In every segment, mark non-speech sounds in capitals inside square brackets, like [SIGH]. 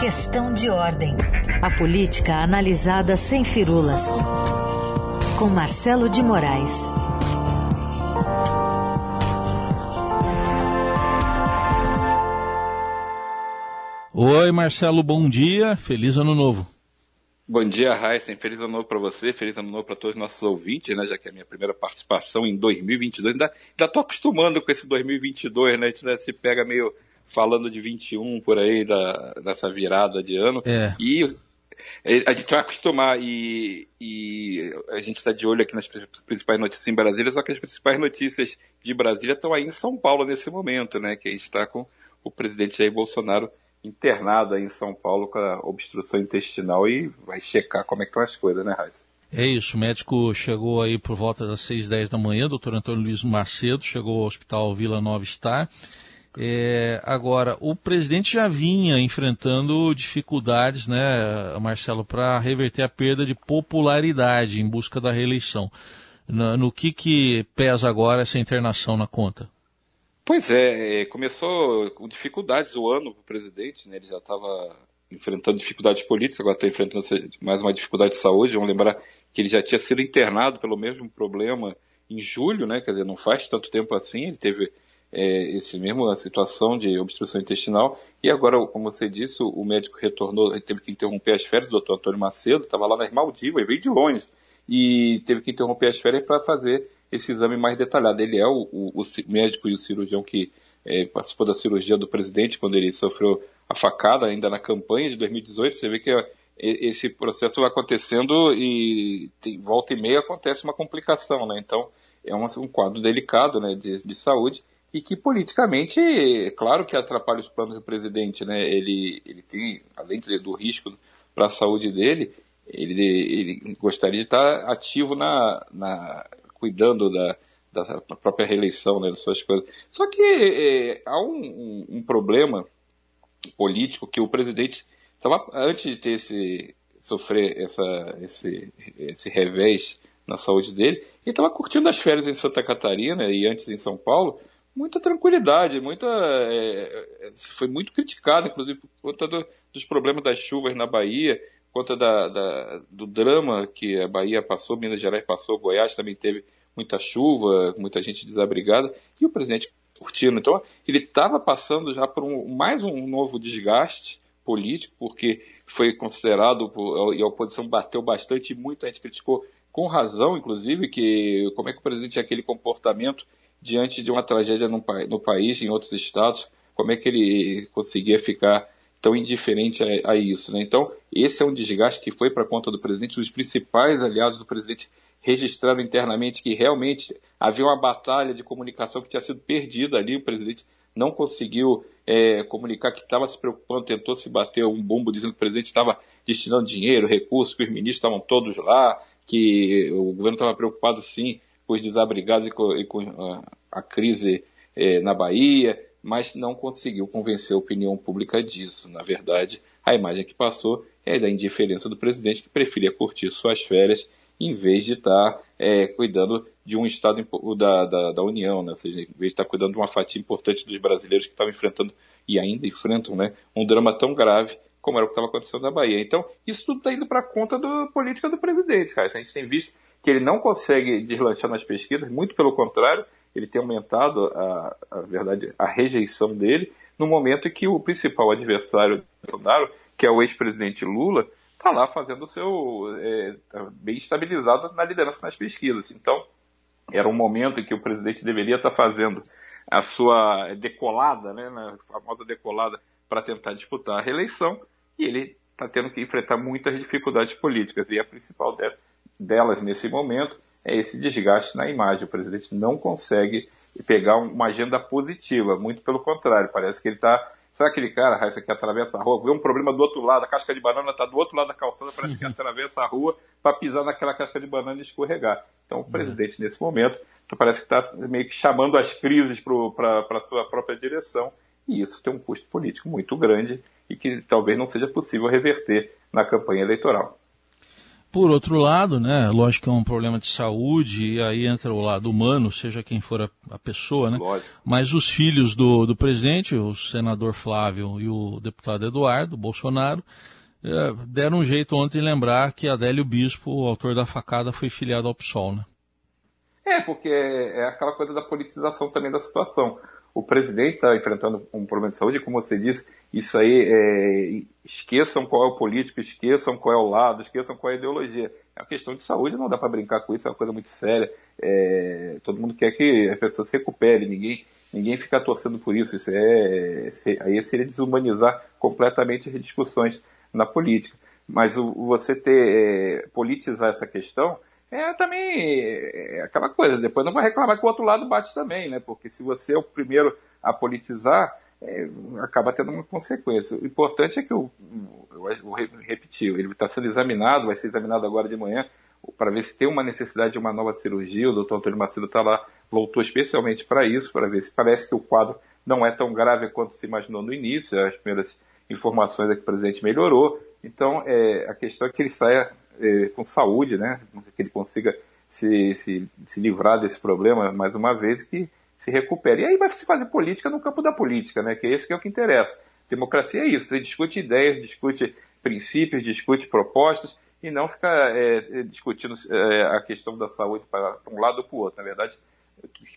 Questão de ordem. A política analisada sem firulas. Com Marcelo de Moraes. Oi, Marcelo, bom dia. Feliz ano novo. Bom dia, Heisen. Feliz ano novo para você, feliz ano novo para todos os nossos ouvintes, né? Já que é a minha primeira participação em 2022. Ainda, ainda tô acostumando com esse 2022, né? A gente ainda se pega meio falando de 21 por aí, da, dessa virada de ano. É. E a gente vai acostumar e, e a gente está de olho aqui nas principais notícias em Brasília, só que as principais notícias de Brasília estão aí em São Paulo nesse momento, né? Que a gente está com o presidente Jair Bolsonaro internado aí em São Paulo com a obstrução intestinal e vai checar como é que estão as coisas, né, Raiz? É isso, o médico chegou aí por volta das 6, 10 da manhã, doutor Antônio Luiz Macedo, chegou ao Hospital Vila Nova Star, é, agora, o presidente já vinha enfrentando dificuldades, né, Marcelo, para reverter a perda de popularidade em busca da reeleição. No, no, que, que pesa agora essa internação na conta? Pois é, é começou com dificuldades o ano para o presidente, né, ele já estava enfrentando dificuldades políticas, agora está enfrentando mais uma dificuldade de saúde. Vamos lembrar que ele já tinha sido internado pelo mesmo problema em julho, né, quer dizer, não faz tanto tempo assim, ele teve é, esse mesmo situação de obstrução intestinal. E agora, como você disse, o médico retornou, teve que interromper as férias, o doutor Antônio Macedo, estava lá nas Maldivas, veio de longe, e teve que interromper as férias para fazer esse exame mais detalhado. Ele é o, o, o médico e o cirurgião que é, participou da cirurgia do presidente quando ele sofreu a facada ainda na campanha de 2018. Você vê que esse processo vai acontecendo e tem, volta e meia acontece uma complicação, né? Então é um, um quadro delicado né, de, de saúde e que politicamente, é claro que atrapalha os planos do presidente, né? Ele, ele tem, além do risco para a saúde dele, ele, ele gostaria de estar ativo na, na cuidando da, da própria reeleição, né, das suas coisas. Só que é, há um, um, um, problema político que o presidente estava antes de ter esse sofrer essa, esse, esse revés na saúde dele, ele estava curtindo as férias em Santa Catarina e antes em São Paulo, muita tranquilidade, muita é, é, foi muito criticado, inclusive por conta do, dos problemas das chuvas na Bahia, por conta da, da, do drama que a Bahia passou, Minas Gerais passou, Goiás também teve muita chuva, muita gente desabrigada, e o presidente curtindo. Então, ele estava passando já por um, mais um novo desgaste político, porque foi considerado, e a oposição bateu bastante, muita gente criticou, com razão, inclusive, que como é que o presidente tinha aquele comportamento diante de uma tragédia no, no país, em outros estados, como é que ele conseguia ficar tão indiferente a, a isso. Né? Então, esse é um desgaste que foi para a conta do presidente. Os principais aliados do presidente registraram internamente que realmente havia uma batalha de comunicação que tinha sido perdida ali. O presidente não conseguiu é, comunicar que estava se preocupando, tentou se bater um bumbo dizendo que o presidente estava destinando dinheiro, recursos, que os ministros estavam todos lá, que o governo estava preocupado sim com os desabrigados e com, e com a, a, crise é, na Bahia, mas não conseguiu convencer a opinião pública disso. Na verdade, a imagem que passou é da indiferença do presidente que preferia curtir suas férias em vez de estar é, cuidando de um Estado da, da, da, União, né? ou seja, em vez de estar cuidando de uma fatia importante dos brasileiros que estavam enfrentando e ainda enfrentam né, um drama tão grave como era o que estava acontecendo na Bahia. Então, isso tudo está indo para conta da política do presidente, cara. A gente tem visto que ele não consegue deslanchar nas pesquisas, muito pelo contrário, ele tem aumentado a, a verdade, a rejeição dele, no momento em que o principal adversário do Bolsonaro, que é o ex-presidente Lula, está lá fazendo o seu. É, tá bem estabilizado na liderança nas pesquisas. Então, era um momento em que o presidente deveria estar tá fazendo a sua decolada, né, a famosa decolada, para tentar disputar a reeleição, e ele está tendo que enfrentar muitas dificuldades políticas. E a principal delas nesse momento é esse desgaste na imagem. O presidente não consegue pegar uma agenda positiva, muito pelo contrário, parece que ele está. Sabe aquele cara, Raíssa, que atravessa a rua, vê um problema do outro lado, a casca de banana está do outro lado da calçada, parece que atravessa a rua para pisar naquela casca de banana e escorregar. Então, o uhum. presidente, nesse momento, parece que está meio que chamando as crises para a sua própria direção, e isso tem um custo político muito grande e que talvez não seja possível reverter na campanha eleitoral. Por outro lado, né, lógico que é um problema de saúde, e aí entra o lado humano, seja quem for a, a pessoa, né? Lógico. Mas os filhos do, do presidente, o senador Flávio e o deputado Eduardo Bolsonaro, é, deram um jeito ontem de lembrar que Adélio Bispo, o autor da facada, foi filiado ao PSOL, né? É, porque é, é aquela coisa da politização também da situação o presidente está enfrentando um problema de saúde, como você disse, isso aí, é, esqueçam qual é o político, esqueçam qual é o lado, esqueçam qual é a ideologia. É uma questão de saúde, não dá para brincar com isso, é uma coisa muito séria. É, todo mundo quer que a pessoa se recupere, ninguém, ninguém fica torcendo por isso. Isso é, aí seria desumanizar completamente as discussões na política. Mas o, você ter, é, politizar essa questão é também é aquela coisa. Depois não vai reclamar que o outro lado bate também, né? Porque se você é o primeiro a politizar, é, acaba tendo uma consequência. O importante é que, eu, eu repetir, ele está sendo examinado, vai ser examinado agora de manhã, para ver se tem uma necessidade de uma nova cirurgia. O doutor Antônio Macedo está lá, voltou especialmente para isso, para ver se parece que o quadro não é tão grave quanto se imaginou no início. As primeiras informações é que o presidente melhorou. Então, é, a questão é que ele saia é, com saúde, né? Que ele consiga se, se, se livrar desse problema mais uma vez que se recupere. E aí vai se fazer política no campo da política, né? Que é esse que é o que interessa. Democracia é isso, você discute ideias, discute princípios, discute propostas e não ficar é, discutindo é, a questão da saúde para um lado ou para o outro. Na verdade,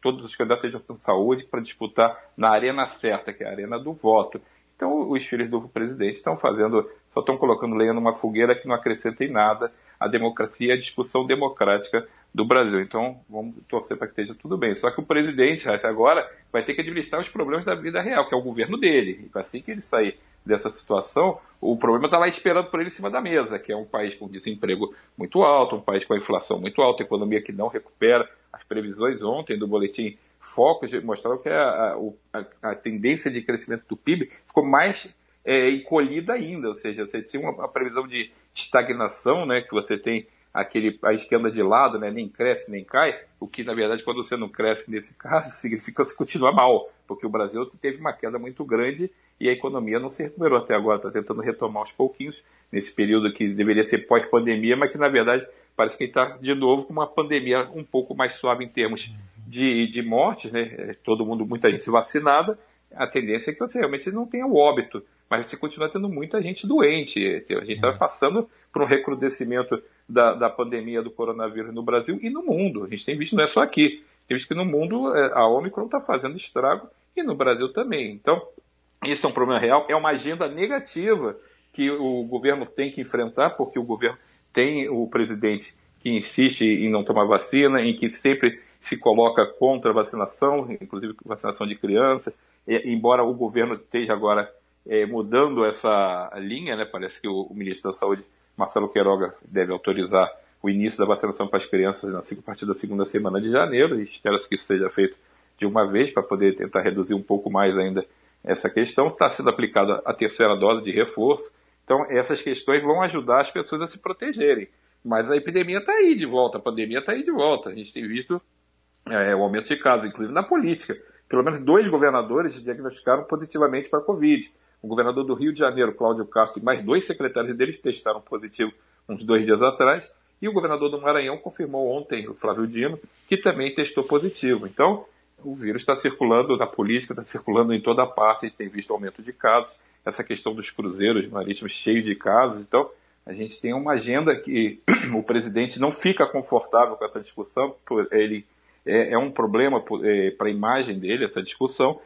todos os candidatos sejam com saúde para disputar na arena certa, que é a arena do voto. Então, os filhos do presidente estão fazendo, só estão colocando lenha numa fogueira que não acrescenta em nada a democracia e a discussão democrática do Brasil. Então, vamos torcer para que esteja tudo bem. Só que o presidente, agora, vai ter que administrar os problemas da vida real, que é o governo dele. E assim que ele sair dessa situação, o problema está lá esperando por ele em cima da mesa, que é um país com desemprego muito alto, um país com a inflação muito alta, economia que não recupera. As previsões ontem do boletim focos mostraram que a, a, a, tendência de crescimento do PIB ficou mais é, encolhida ainda, ou seja, você tinha uma, uma, previsão de estagnação, né, que você tem aquele a esquerda de lado, né, nem cresce nem cai, o que na verdade quando você não cresce nesse caso [LAUGHS] significa que você continua mal, porque o Brasil teve uma queda muito grande e a economia não se recuperou até agora, está tentando retomar aos pouquinhos nesse período que deveria ser pós-pandemia, mas que na verdade parece que está de novo com uma pandemia um pouco mais suave em termos de, de mortes, né? Todo mundo, muita gente vacinada, a tendência é que você realmente não tenha o óbito, mas você continua tendo muita gente doente. A gente está uhum. passando por um recrudescimento da, da pandemia do coronavírus no Brasil e no mundo. A gente tem visto, não é só aqui, tem visto que no mundo é, a Omicron está fazendo estrago e no Brasil também. Então, isso é um problema real, é uma agenda negativa que o governo tem que enfrentar, porque o governo tem o presidente que insiste em não tomar vacina, em que sempre se coloca contra a vacinação, inclusive vacinação de crianças, e, embora o governo esteja agora é, mudando essa linha, né, parece que o, o, ministro da Saúde, Marcelo Queiroga, deve autorizar o início da vacinação para as crianças na, a partir da segunda semana de janeiro, e espera-se que isso seja feito de uma vez, para poder tentar reduzir um pouco mais ainda essa questão. Está sendo aplicada a terceira dose de reforço, então essas questões vão ajudar as pessoas a se protegerem. Mas a epidemia está aí de volta, a pandemia está aí de volta. A gente tem visto é, o aumento de casos, inclusive na política. Pelo menos dois governadores diagnosticaram positivamente para a Covid. O governador do Rio de Janeiro, Cláudio Castro, e mais dois secretários deles testaram positivo uns dois dias atrás. E o governador do Maranhão confirmou ontem, o Flávio Dino, que também testou positivo. Então, o vírus está circulando na política, está circulando em toda parte, a gente tem visto aumento de casos, essa questão dos cruzeiros marítimos cheios de casos. Então, a gente tem uma agenda que [CLEARS THROAT] o presidente não fica confortável com essa discussão, ele é, é um problema é, para a imagem dele, essa discussão,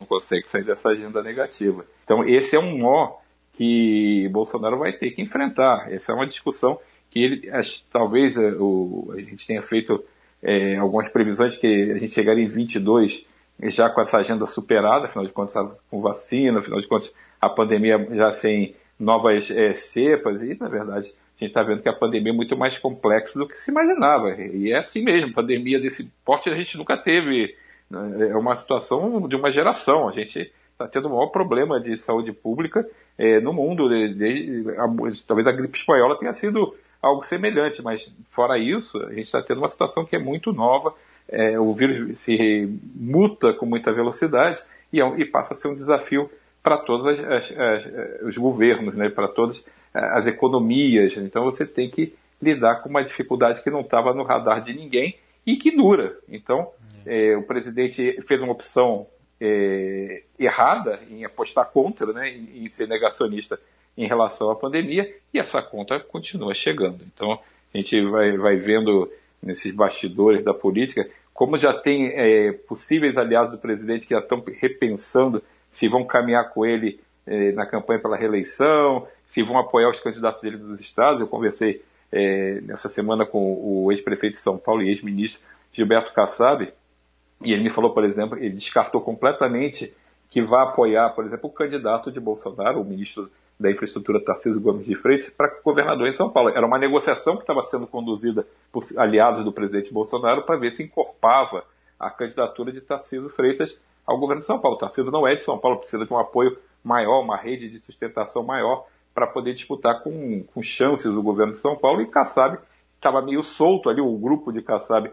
não consegue sair dessa agenda negativa. Então, esse é um nó que Bolsonaro vai ter que enfrentar. Essa é uma discussão que ele, talvez é, o, a gente tenha feito é, algumas previsões que a gente chegaria em 22 já com essa agenda superada, afinal de contas, com vacina, afinal de contas, a pandemia já sem novas é, cepas, e na verdade a gente está vendo que a pandemia é muito mais complexa do que se imaginava. E é assim mesmo, pandemia desse porte a gente nunca teve. Né? É uma situação de uma geração. A gente está tendo o maior problema de saúde pública é, no mundo. A, talvez a gripe espanhola tenha sido algo semelhante, mas fora isso, a gente está tendo uma situação que é muito nova. É, o vírus se muta com muita velocidade e, é e passa a ser um desafio para todos as, as, as, os governos, né, para todas as economias. Então você tem que lidar com uma dificuldade que não estava no radar de ninguém e que dura. Então, é, o presidente fez uma opção errada em apostar contra, né, em, em ser negacionista em relação à pandemia, e essa conta continua chegando. Então, a gente vai, vai vendo nesses bastidores da política como já tem é, possíveis aliados do presidente que já estão repensando se vão caminhar com ele é, na campanha pela reeleição, se vão apoiar os candidatos dele dos estados. Eu conversei é, nessa semana com o ex-prefeito de São Paulo e ex-ministro Gilberto Kassab, e ele me falou, por exemplo, ele descartou completamente que vai apoiar, por exemplo, o candidato de Bolsonaro, o ministro da Infraestrutura Tarcísio Gomes de Freitas, para governador em São Paulo. Era uma negociação que estava sendo conduzida por aliados do presidente Bolsonaro para ver se encorpava a candidatura de Tarcísio Freitas ao governo de São Paulo. Tarcísio não é de São Paulo, precisa de um apoio maior, uma rede de sustentação maior para poder disputar com, com chances o governo de São Paulo e Kassab estava meio solto ali, o grupo de Kassab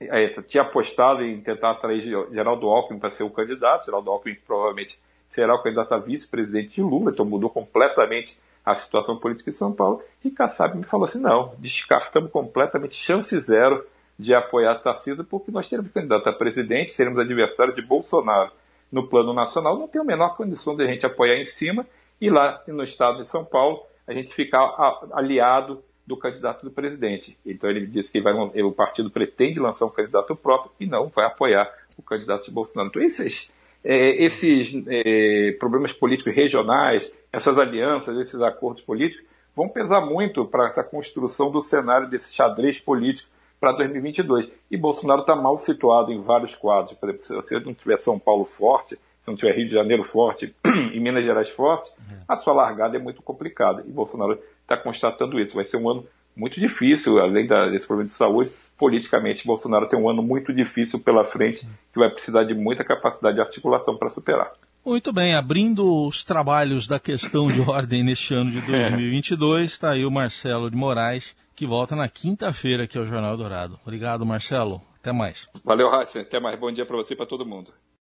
é, tinha apostado em tentar atrair Geraldo Alckmin para ser o candidato, Geraldo Alckmin provavelmente será o candidato a vice-presidente de Lula, então mudou completamente a situação política de São Paulo, e Kassab me falou assim, não, descartamos completamente, chance zero de apoiar Tarcísio, porque nós teremos candidato a presidente, seremos adversários de Bolsonaro no plano nacional, não tem a menor condição de a gente apoiar em cima, e lá no estado de São Paulo, a gente ficar aliado do candidato do presidente. Então ele disse que vai, o partido pretende lançar um candidato próprio e não vai apoiar o candidato de Bolsonaro. Então esses, é, esses é, problemas políticos regionais, essas alianças, esses acordos políticos vão pesar muito para essa construção do cenário desse xadrez político para 2022. E Bolsonaro está mal situado em vários quadros. Por exemplo, se não tiver São Paulo forte, se não tiver Rio de Janeiro forte [CLEARS THROAT] e Minas Gerais forte, a sua largada é muito complicada. E Bolsonaro está constatando isso. Vai ser um ano muito difícil, além desse problema de saúde, politicamente, Bolsonaro tem um ano muito difícil pela frente, que vai precisar de muita capacidade de articulação para superar. Muito bem, abrindo os trabalhos da questão de [LAUGHS] ordem neste ano de 2022, está aí o Marcelo de Moraes, que volta na quinta-feira aqui ao Jornal Dourado. Obrigado, Marcelo. Até mais. Valeu, Raíssa. Até mais. Bom dia para você e para todo mundo.